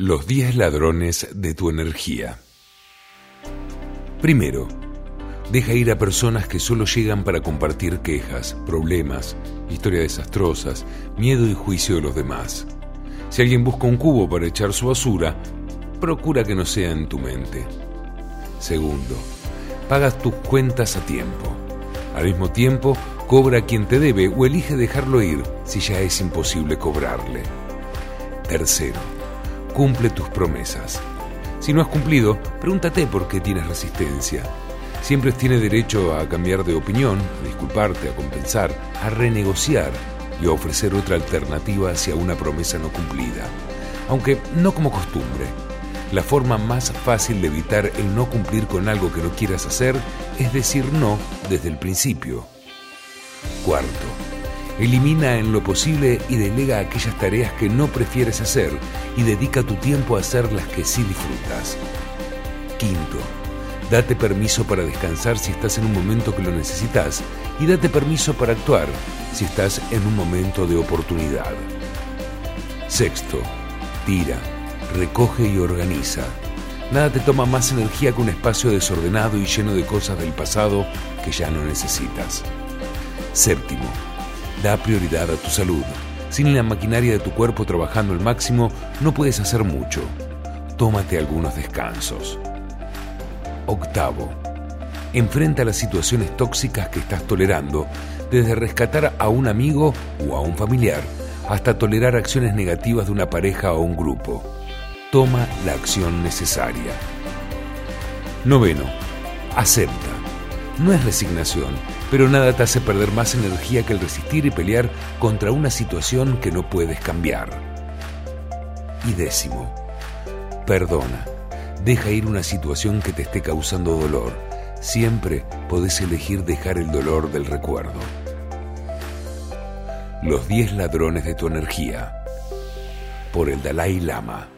Los 10 ladrones de tu energía. Primero, deja ir a personas que solo llegan para compartir quejas, problemas, historias desastrosas, miedo y juicio de los demás. Si alguien busca un cubo para echar su basura, procura que no sea en tu mente. Segundo, pagas tus cuentas a tiempo. Al mismo tiempo, cobra a quien te debe o elige dejarlo ir si ya es imposible cobrarle. Tercero, cumple tus promesas. Si no has cumplido, pregúntate por qué tienes resistencia. Siempre tienes derecho a cambiar de opinión, a disculparte, a compensar, a renegociar y a ofrecer otra alternativa hacia una promesa no cumplida, aunque no como costumbre la forma más fácil de evitar el no cumplir con algo que no quieras hacer es decir no desde el principio. Cuarto, elimina en lo posible y delega aquellas tareas que no prefieres hacer y dedica tu tiempo a hacer las que sí disfrutas. Quinto, date permiso para descansar si estás en un momento que lo necesitas y date permiso para actuar si estás en un momento de oportunidad. Sexto, tira recoge y organiza. Nada te toma más energía que un espacio desordenado y lleno de cosas del pasado que ya no necesitas. Séptimo, da prioridad a tu salud. Sin la maquinaria de tu cuerpo trabajando al máximo, no puedes hacer mucho. Tómate algunos descansos. Octavo, enfrenta las situaciones tóxicas que estás tolerando, desde rescatar a un amigo o a un familiar, hasta tolerar acciones negativas de una pareja o un grupo toma la acción necesaria. Noveno, acepta. No es resignación, pero nada te hace perder más energía que el resistir y pelear contra una situación que no puedes cambiar. Y décimo, perdona. Deja ir una situación que te esté causando dolor. Siempre podés elegir dejar el dolor del recuerdo. Los 10 ladrones de tu energía. Por el Dalai Lama.